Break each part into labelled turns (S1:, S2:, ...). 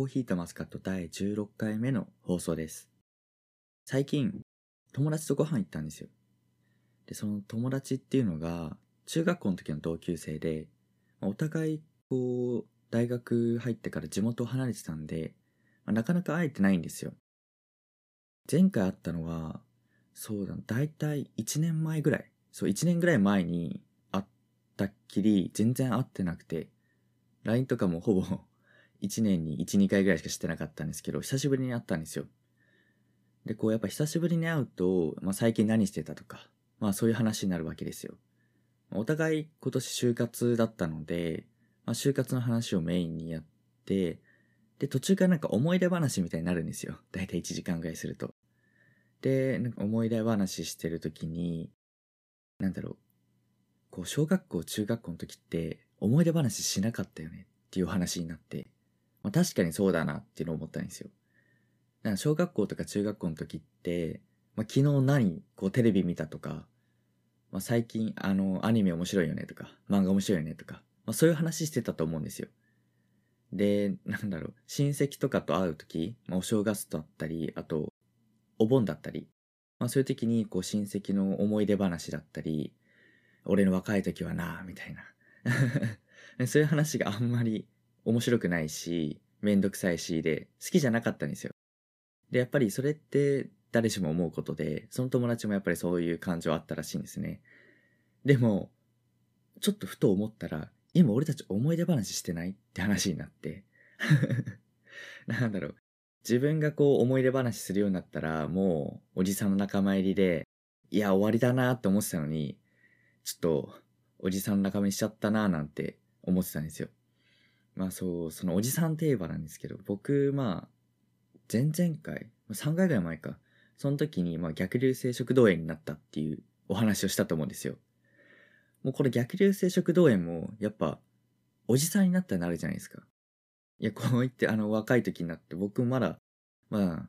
S1: コーヒーとマスカット第16回目の放送です。最近、友達とご飯行ったんですよ。で、その友達っていうのが、中学校の時の同級生で、お互い、こう、大学入ってから地元を離れてたんで、まあなかなか会えてないんですよ。前回会ったのは、そうだ、だいたい1年前ぐらい。そう、1年ぐらい前に会ったっきり、全然会ってなくて、LINE とかもほぼ1年に1、2回ぐらいしかしてなかったんですけど、久しぶりに会ったんですよ。で、こうやっぱ久しぶりに会うと、まあ最近何してたとか、まあそういう話になるわけですよ。お互い今年就活だったので、まあ就活の話をメインにやって、で、途中からなんか思い出話みたいになるんですよ。だいたい1時間ぐらいすると。で、なんか思い出話してる時に、なんだろう、こう小学校、中学校の時って思い出話しなかったよねっていう話になって、まあ、確かにそうだなっていうのを思ったんですよ。だから小学校とか中学校の時って、まあ、昨日何こうテレビ見たとか、まあ、最近あのアニメ面白いよねとか、漫画面白いよねとか、まあ、そういう話してたと思うんですよ。で、なんだろう、親戚とかと会う時、まあ、お正月だったり、あと、お盆だったり、まあそういう時にこう親戚の思い出話だったり、俺の若い時はなみたいな。そういう話があんまり面白くないし、めんどくさいしで、好きじゃなかったんですよ。で、やっぱりそれって誰しも思うことで、その友達もやっぱりそういう感情あったらしいんですね。でも、ちょっとふと思ったら、今俺たち思い出話してないって話になって。なんだろう。自分がこう思い出話するようになったら、もうおじさんの仲間入りで、いや終わりだなって思ってたのに、ちょっとおじさんの仲間にしちゃったななんて思ってたんですよ。まあそう、そのおじさんといえばなんですけど、僕、まあ、前々回、3回ぐらい前か、その時に、まあ逆流性食道炎になったっていうお話をしたと思うんですよ。もうこれ逆流性食道炎も、やっぱ、おじさんになったらなるじゃないですか。いや、こう言って、あの、若い時になって、僕まだ、まあ、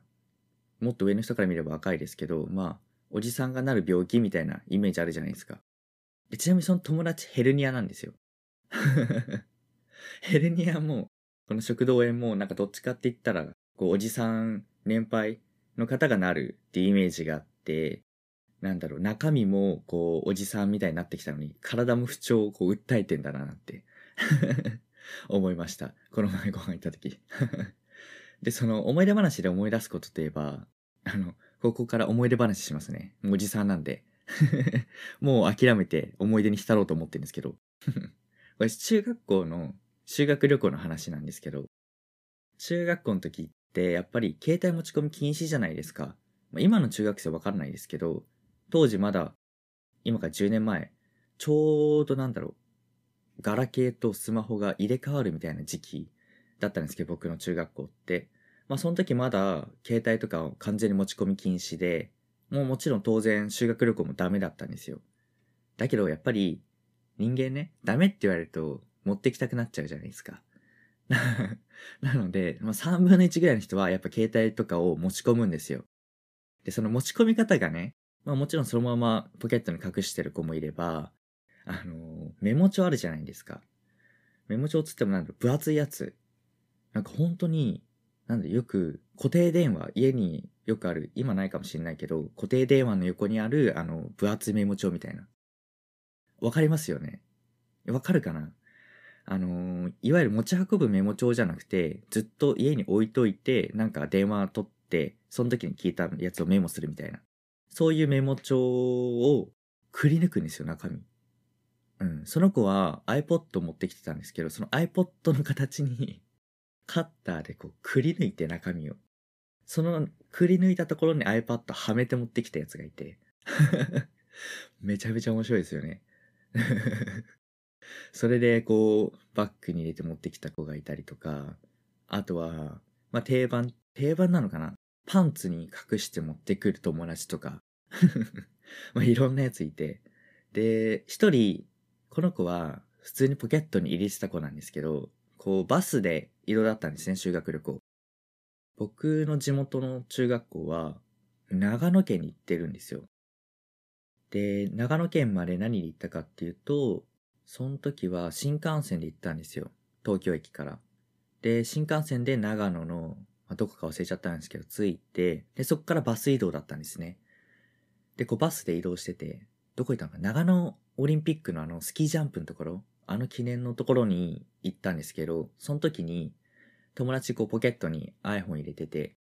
S1: もっと上の人から見れば若いですけど、まあ、おじさんがなる病気みたいなイメージあるじゃないですか。ちなみにその友達ヘルニアなんですよ。ヘルニアも、この食道炎も、なんかどっちかって言ったら、こう、おじさん、年配の方がなるっていうイメージがあって、なんだろう、中身も、こう、おじさんみたいになってきたのに、体も不調をこう、訴えてんだな、なんて、思いました。この前ご飯行った時。で、その、思い出話で思い出すことといえば、あの、ここから思い出話しますね。もうおじさんなんで。もう諦めて思い出に浸ろうと思ってるんですけど。これ中学校の修学旅行の話なんですけど、中学校の時ってやっぱり携帯持ち込み禁止じゃないですか。まあ今の中学生わかんないですけど、当時まだ、今から10年前、ちょうどなんだろう、ガラケーとスマホが入れ替わるみたいな時期だったんですけど、僕の中学校って。まあその時まだ携帯とかを完全に持ち込み禁止で、もうもちろん当然修学旅行もダメだったんですよ。だけどやっぱり人間ね、ダメって言われると持ってきたくなっちゃうじゃないですか。なので、まあ、3分の1ぐらいの人はやっぱ携帯とかを持ち込むんですよ。で、その持ち込み方がね、まあもちろんそのままポケットに隠してる子もいれば、あのメモ帳あるじゃないですか。メモ帳つってもなんだろう、分厚いやつ。なんか本当に、なんだよく固定電話、家によくある、今ないかもしれないけど、固定電話の横にある、あの、分厚いメモ帳みたいな。わかりますよね？わかるかな？あのーいわゆる持ち運ぶメモ帳じゃなくて、ずっと家に置いといて、なんか電話取って、その時に聞いたやつをメモするみたいな。そういうメモ帳をくり抜くんですよ、中身。うん。その子は iPod 持ってきてたんですけど、その iPod の形に カッターでこうくり抜いて中身を。そのくり抜いたところに iPad はめて持ってきたやつがいて。めちゃめちゃ面白いですよね。それでこう、バッグに入れて持ってきた子がいたりとか、あとは、まあ定番、定番なのかな。パンツに隠して持ってくる友達とか、まあいろんなやついて、で、一人、この子は普通にポケットに入れてた子なんですけど、こうバスで移動だったんですね、修学旅行。僕の地元の中学校は長野県に行ってるんですよ。で、長野県まで何で行ったかっていうと、その時は新幹線で行ったんですよ。東京駅から。で、新幹線で長野の、まあ、どこか忘れちゃったんですけど、着いて、で、そこからバス移動だったんですね。で、こうバスで移動してて、どこ行ったのか長野オリンピックのあのスキージャンプのところ、あの記念のところに行ったんですけど、その時に友達こうポケットに iPhone 入れてて、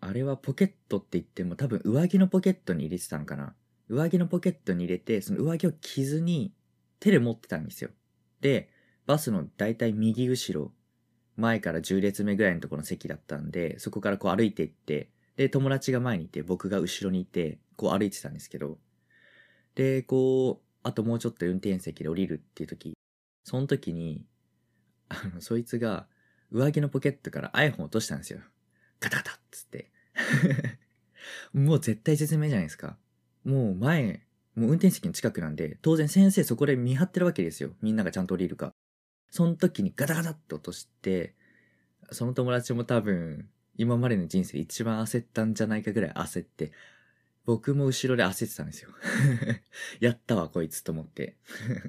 S1: あれはポケットって言っても多分上着のポケットに入れてたのかな？上着のポケットに入れて、その上着を着ずに手で持ってたんですよ。で、バスのだいたい右後ろ、前から10列目ぐらいのところの席だったんで、そこからこう歩いていって、で、友達が前にいて、僕が後ろにいて、こう歩いてたんですけど、で、こう、あともうちょっと運転席で降りるっていう時、その時に、あの、そいつが上着のポケットから iPhone 落としたんですよ。ガタガタっつって。もう絶対絶命じゃないですか。もう前、もう運転席の近くなんで、当然先生そこで見張ってるわけですよ。みんながちゃんと降りるか。その時にガタガタって落として、その友達も多分、今までの人生一番焦ったんじゃないかぐらい焦って、僕も後ろで焦ってたんですよ。やったわ、こいつと思って。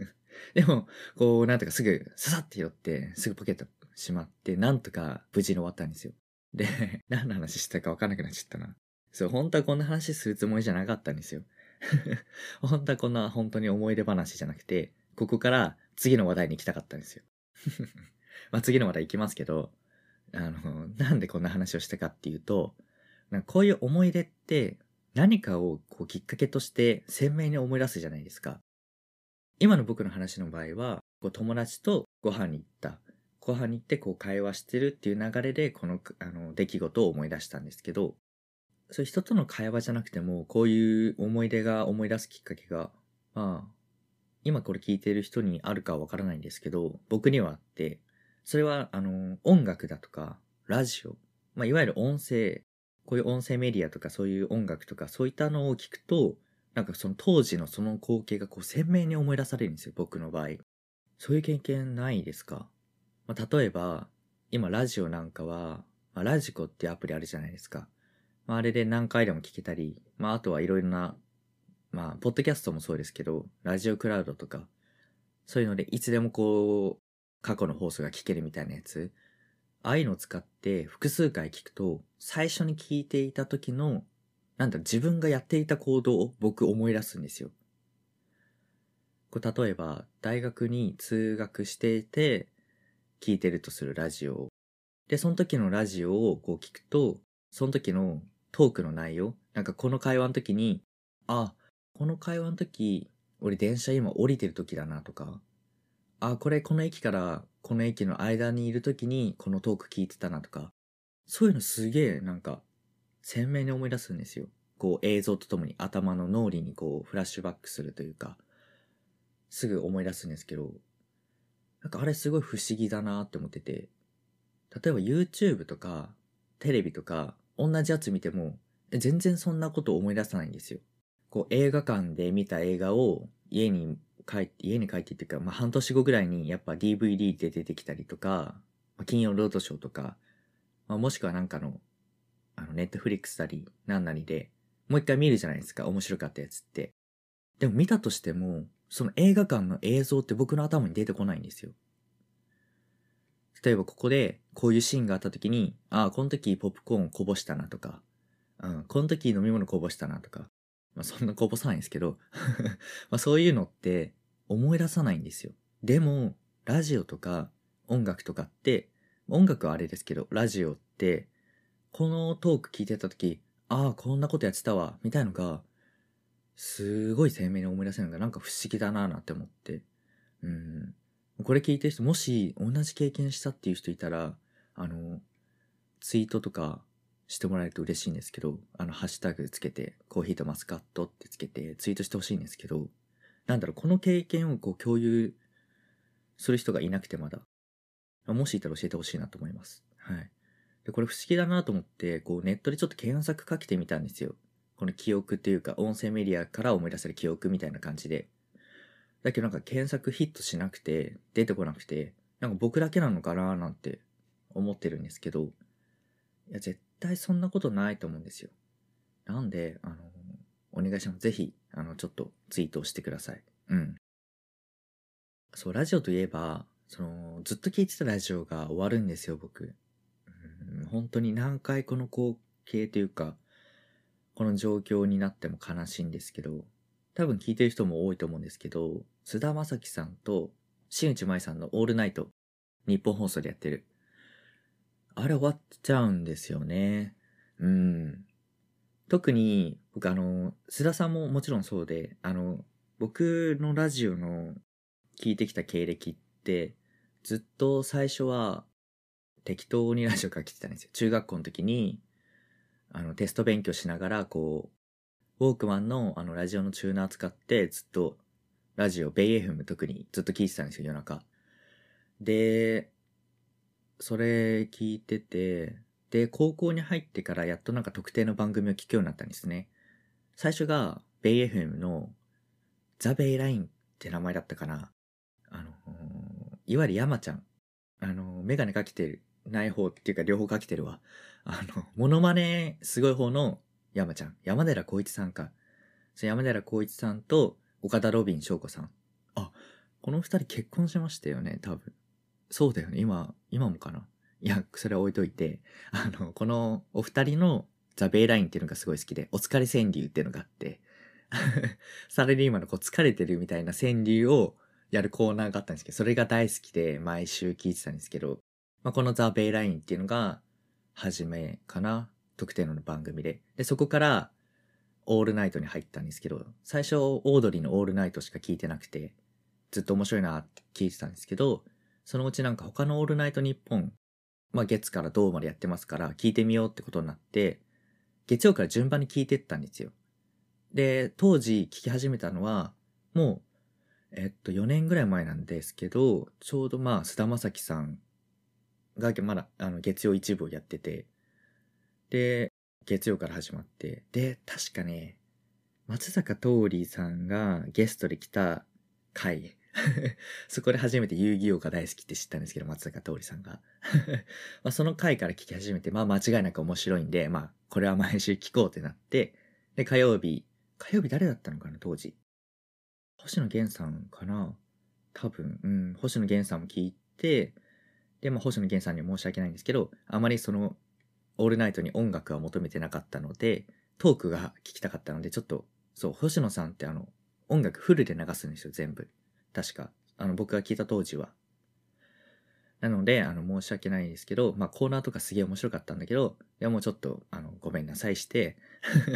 S1: でも、こう、なんとかすぐ、ささって寄って、すぐポケットしまって、なんとか無事に終わったんですよ。で、何の話したか分かんなくなっちゃったな。そう、本当はこんな話するつもりじゃなかったんですよ。本当はこんな本当に思い出話じゃなくて、ここから次の話題に行きたかったんですよ。まあ次の話題行きますけど、あの、なんでこんな話をしたかっていうと、なんかこういう思い出って何かをこうきっかけとして鮮明に思い出すじゃないですか。今の僕の話の場合は、こう友達とご飯に行った。ご飯に行ってこう会話してるっていう流れでこのあの出来事を思い出したんですけど、そういう人との会話じゃなくても、こういう思い出が思い出すきっかけが、まあ、今これ聞いてる人にあるかわからないんですけど、僕にはあって、それはあの音楽だとか、ラジオ、まあいわゆる音声こういう音声メディアとかそういう音楽とかそういったのを聞くと、なんかその当時のその光景がこう鮮明に思い出されるんですよ、僕の場合。そういう経験ないですか、まあ、例えば、今ラジオなんかは、まあ、ラジコってアプリあるじゃないですか。まあ、あれで何回でも聞けたり、まあ、あとはいろいろな、まあ、ポッドキャストもそうですけど、ラジオクラウドとか、そういうのでいつでもこう、過去の放送が聞けるみたいなやつ。ああいうのを使って複数回聞くと、最初に聞いていた時の、なんだ、自分がやっていた行動を僕思い出すんですよ。こう例えば、大学に通学していて、聞いてるとするラジオで、その時のラジオをこう聞くと、その時のトークの内容、なんかこの会話の時に、あ、この会話の時、俺電車今降りてる時だなとか、あ、これこの駅からこの駅の間にいる時にこのトーク聞いてたなとか、そういうのすげえなんか鮮明に思い出すんですよ。こう映像とともに頭の脳裏にこうフラッシュバックするというか、すぐ思い出すんですけど、なんかあれすごい不思議だなって思ってて、例えば YouTube とかテレビとか同じやつ見ても全然そんなこと思い出さないんですよ。こう映画館で見た映画を家に帰って、家に帰ってっていうか、まあ、半年後ぐらいにやっぱ DVD で出てきたりとか、まあ、金曜ロードショーとか、まあ、もしくはなんかの、あの、ネットフリックスなり、なんなりで、もう一回見るじゃないですか、面白かったやつって。でも見たとしても、その映画館の映像って僕の頭に出てこないんですよ。例えばここでこういうシーンがあった時に、ああ、この時ポップコーンこぼしたなとか、うん、この時飲み物こぼしたなとか、まあそんなこぼさないんですけど まあそういうのって思い出さないんですよ。でも、ラジオとか音楽とかって、音楽はあれですけど、ラジオって、このトーク聞いてた時、ああ、こんなことやってたわ、みたいのが、すごい鮮明に思い出せるのがなんか不思議だなぁなんて思って。うん。これ聞いてる人、もし同じ経験したっていう人いたら、あの、ツイートとかしてもらえると嬉しいんですけど、あの、ハッシュタグつけて、コーヒーとマスカットってつけてツイートしてほしいんですけど、なんだろう、この経験をこう共有する人がいなくてまだ。もしいたら教えてほしいなと思います。はい。で、これ不思議だなと思って、こうネットでちょっと検索かけてみたんですよ。この記憶っていうか、音声メディアから思い出せる記憶みたいな感じで。だけどなんか検索ヒットしなくて、出てこなくて、なんか僕だけなのかななんて思ってるんですけど、いや、絶対そんなことないと思うんですよ。なんで、あの、お願いします。ぜひ、あの、ちょっとツイートをしてください。うん。そう、ラジオといえば、その、ずっと聞いてたラジオが終わるんですよ、僕。うん、本当に何回この光景というか、この状況になっても悲しいんですけど、多分聞いてる人も多いと思うんですけど、菅田将暉さんと新内舞さんのオールナイト、日本放送でやってる。あれ終わっちゃうんですよね。うん。特に、僕あの、須田さんももちろんそうで、あの、僕のラジオの聞いてきた経歴って、ずっと最初は適当にラジオかけてたんですよ。中学校の時に、あの、テスト勉強しながら、こう、ウォークマンのあのラジオのチューナー使ってずっとラジオ、ベイ FM 特にずっと聞いてたんですよ、夜中。で、それ聞いてて、で、高校に入ってからやっとなんか特定の番組を聞くようになったんですね。最初が、ベイ FM のザ・ベイラインって名前だったかな。あの、いわゆる山ちゃん。あの、メガネかけて、ない方っていうか両方かけてるわ。あの、モノマネすごい方の山ちゃん。山寺宏一さんか。山寺宏一さんと岡田ロビン翔子さん。あ、この二人結婚しましたよね、多分。そうだよね、今、今もかな。いや、それは置いといて、あの、このお二人のザ・ベイラインっていうのがすごい好きで、お疲れ川柳っていうのがあって、サラリーマンのこう疲れてるみたいな川柳をやるコーナーがあったんですけど、それが大好きで毎週聞いてたんですけど、まあ、このザ・ベイラインっていうのが初めかな特定の番組で。で、そこからオールナイトに入ったんですけど、最初オードリーのオールナイトしか聞いてなくて、ずっと面白いなって聞いてたんですけど、そのうちなんか他のオールナイト日本まあ月から銅までやってますから聞いてみようってことになって、月曜から順番に聞いてったんですよ。で、当時聞き始めたのは、もう、えっと、4年ぐらい前なんですけど、ちょうどまあ、菅田将暉さんがまだ、あの、月曜一部をやってて、で、月曜から始まって、で、確かね、松坂桃李さんがゲストで来た回。そこで初めて遊戯王が大好きって知ったんですけど、松坂桃李さんが。まあその回から聞き始めて、まあ間違いなく面白いんで、まあこれは毎週聞こうってなって、で、火曜日、火曜日誰だったのかな、当時。星野源さんかな？多分、うん、星野源さんも聞いて、で、まあ星野源さんには申し訳ないんですけど、あまりその、オールナイトに音楽は求めてなかったので、トークが聞きたかったので、ちょっと、そう、星野さんってあの、音楽フルで流すんですよ、全部。確か。あの、僕が聞いた当時は。なので、あの、申し訳ないですけど、まあ、コーナーとかすげえ面白かったんだけど、いや、もうちょっと、あの、ごめんなさいして、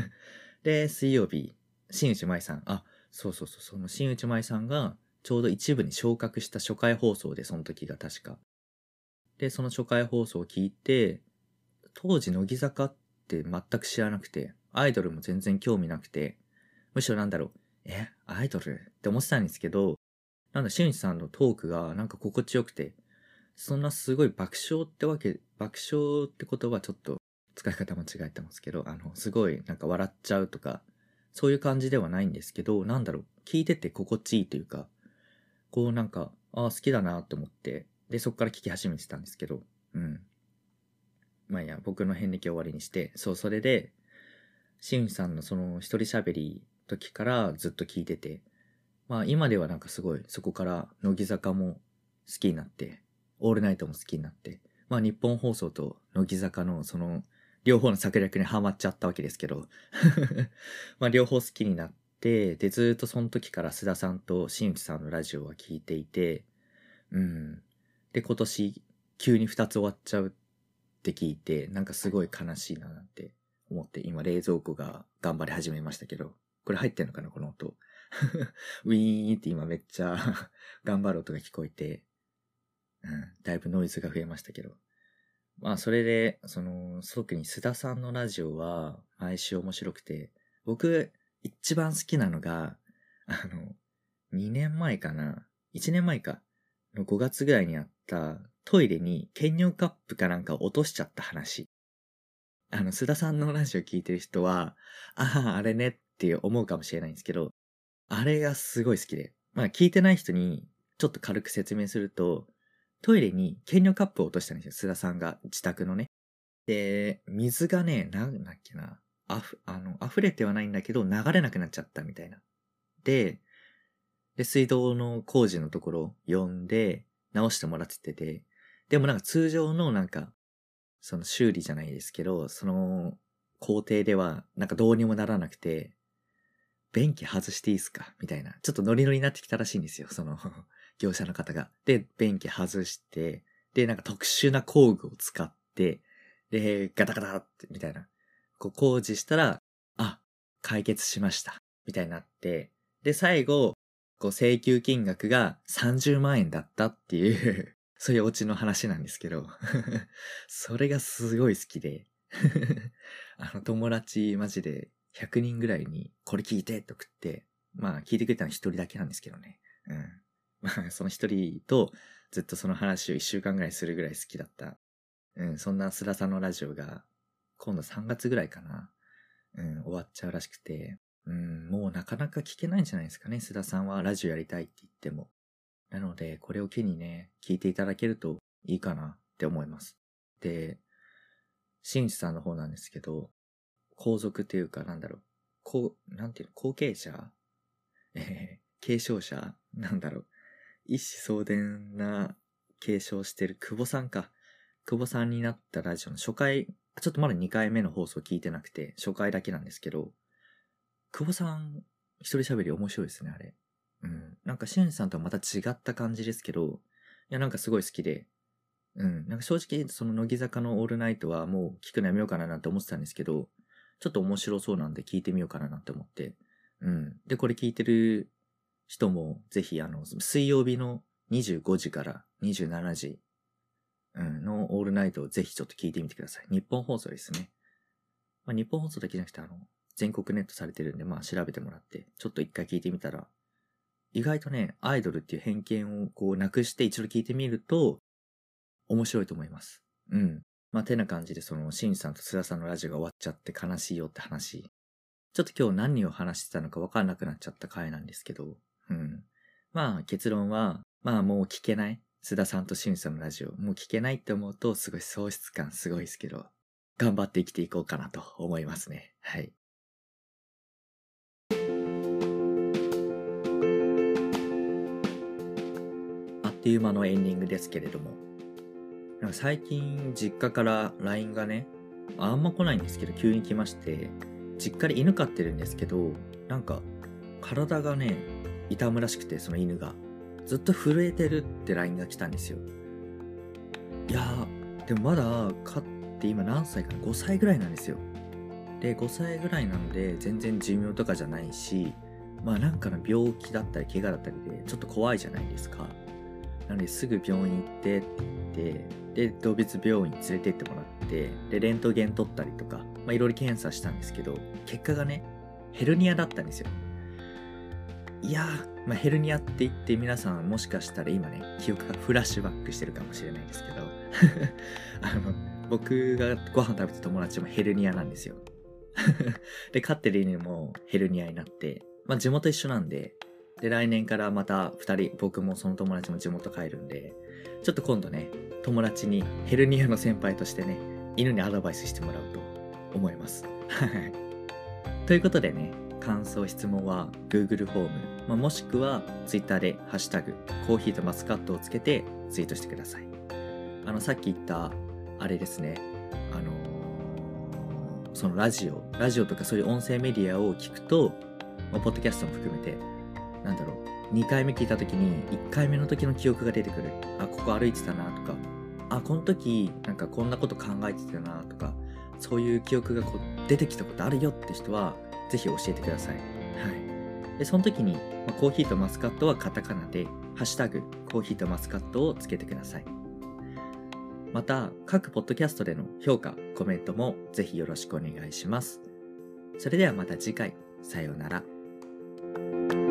S1: で、水曜日、新内舞さん、あ、そうそうそう、その新内舞さんが、ちょうど一部に昇格した初回放送で、その時が確か。で、その初回放送を聞いて、当時乃木坂って全く知らなくて、アイドルも全然興味なくて、むしろなんだろう、え、アイドルって思ってたんですけど、なんだ、しゅんさんのトークがなんか心地よくて、そんなすごい爆笑ってわけ、爆笑って言葉ちょっと使い方間違えてますけど、あの、すごいなんか笑っちゃうとか、そういう感じではないんですけど、なんだろう、聞いてて心地いいというか、こうなんか、ああ、好きだなと思って、で、そっから聞き始めてたんですけど、うん。まあいや、僕の遍歴を終わりにして、そう、それで、しんさんのその一人喋り時からずっと聞いてて、まあ今ではなんかすごいそこから乃木坂も好きになって、オールナイトも好きになって、まあ日本放送と乃木坂のその両方の策略にはまっちゃったわけですけど まあ両方好きになって、でずっとその時から須田さんと新内さんのラジオは聞いていて、うん。で今年急に2つ終わっちゃうって聞いて、なんかすごい悲しいななんて思って今冷蔵庫が頑張り始めましたけど、これ入ってんのかなこの音。ウィーンって今めっちゃ 頑張る音が聞こえて、うん、だいぶノイズが増えましたけど。まあそれで、その、特に須田さんのラジオは毎週面白くて、僕一番好きなのが、あの、2年前かな ?1 年前か？の5月ぐらいにあったトイレに兼用カップかなんか落としちゃった話。あの、須田さんのラジオ聞いてる人は、ああ、あれねって思うかもしれないんですけど、あれがすごい好きで。まあ聞いてない人にちょっと軽く説明すると、トイレに兼用カップを落としたんですよ。須田さんが自宅のね。で、水がね、なんだっけな。あふ、あの、溢れてはないんだけど流れなくなっちゃったみたいな。で、で、水道の工事のところ呼んで、直してもらってて、でもなんか通常のなんか、その修理じゃないですけど、その工程ではなんかどうにもならなくて、便器外していいですか？みたいな。ちょっとノリノリになってきたらしいんですよ。その業者の方が。で、便器外して、で、なんか特殊な工具を使って、で、ガタガタって、みたいな。こう工事したら、あ、解決しました。みたいになって、で、最後、こう請求金額が30万円だったっていうそういうオチの話なんですけど それがすごい好きで あの友達マジで100人ぐらいにこれ聞いてって送って、まあ聞いてくれたの一人だけなんですけどね。うん。まあその一人とずっとその話を一週間ぐらいするぐらい好きだった。うん、そんな須田さんのラジオが今度3月ぐらいかな。うん、終わっちゃうらしくて、うん、もうなかなか聞けないんじゃないですかね。須田さんはラジオやりたいって言っても。なので、これを機にね、聞いていただけるといいかなって思います。で、シンさんの方なんですけど、皇族っていうかなんだろう、こう、なんていうの、後継者？えー、継承者？なんだろう。一子相伝な継承してる久保さんか。久保さんになったラジオの初回、ちょっとまだ2回目の放送聞いてなくて、初回だけなんですけど、久保さん、一人喋り面白いですね、あれ。なんか、シンさんとはまた違った感じですけど、いや、なんかすごい好きで、うん。なんか正直、その乃木坂のオールナイトはもう聞くのやめようかななんて思ってたんですけど、ちょっと面白そうなんで聞いてみようかななんて思って。うん。で、これ聞いてる人も、ぜひ、あの、水曜日の25時から27時、うん、のオールナイトをぜひちょっと聞いてみてください。日本放送ですね。まあ、日本放送だけじゃなくて、あの、全国ネットされてるんで、まあ調べてもらって、ちょっと一回聞いてみたら、意外とね、アイドルっていう偏見をこうなくして一度聞いてみると、面白いと思います。うん。まあ、てな感じで、その、シンさんと須田さんのラジオが終わっちゃって悲しいよって話。ちょっと今日何を話してたのかわかんなくなっちゃった回なんですけど、うん。まあ、結論は、まあもう聞けない。須田さんとシンさんのラジオ、もう聞けないって思うと、すごい喪失感すごいですけど、頑張って生きていこうかなと思いますね。はい。っという間のエンディングですけれども、最近実家から LINE がね、あんま来ないんですけど急に来まして、実家で犬飼ってるんですけど、なんか体がね、痛むらしくて、その犬が。ずっと震えてるって LINE が来たんですよ。いやー、でもまだ飼って今何歳かな ?5 歳ぐらいなんですよ。で、5歳ぐらいなので全然寿命とかじゃないし、まあなんかの病気だったり怪我だったりでちょっと怖いじゃないですか。なのですぐ病院行ってって言って、で、動物病院連れてってもらって、で、レントゲン取ったりとか、まあいろいろ検査したんですけど、結果がね、ヘルニアだったんですよ。いやー、まあ、ヘルニアって言って皆さんもしかしたら今ね、記憶がフラッシュバックしてるかもしれないですけど、あの、僕がご飯食べた友達もヘルニアなんですよ。で、飼ってる犬もヘルニアになって、まあ地元一緒なんで、で、来年からまた二人、僕もその友達も地元帰るんで、ちょっと今度ね、友達にヘルニアの先輩としてね、犬にアドバイスしてもらうと思います。はい。ということでね、感想、質問は Google フォーム、まあ、もしくは Twitter でハッシュタグ、コーヒーとマスカットをつけてツイートしてください。あの、さっき言った、あれですね、あのー、そのラジオ、ラジオとかそういう音声メディアを聞くと、まあ、ポッドキャストも含めて、なんだろう、2回目聞いた時に1回目の時の記憶が出てくる。あ、ここ歩いてたなとか、あ、この時なんかこんなこと考えてたなとか、そういう記憶がこう出てきたことあるよって人は、ぜひ教えてください。はい。で、その時に、まコーヒーとマスカットはカタカナで、ハッシュタグ、コーヒーとマスカットをつけてください。また、各ポッドキャストでの評価、コメントもぜひよろしくお願いします。それではまた次回、さようなら。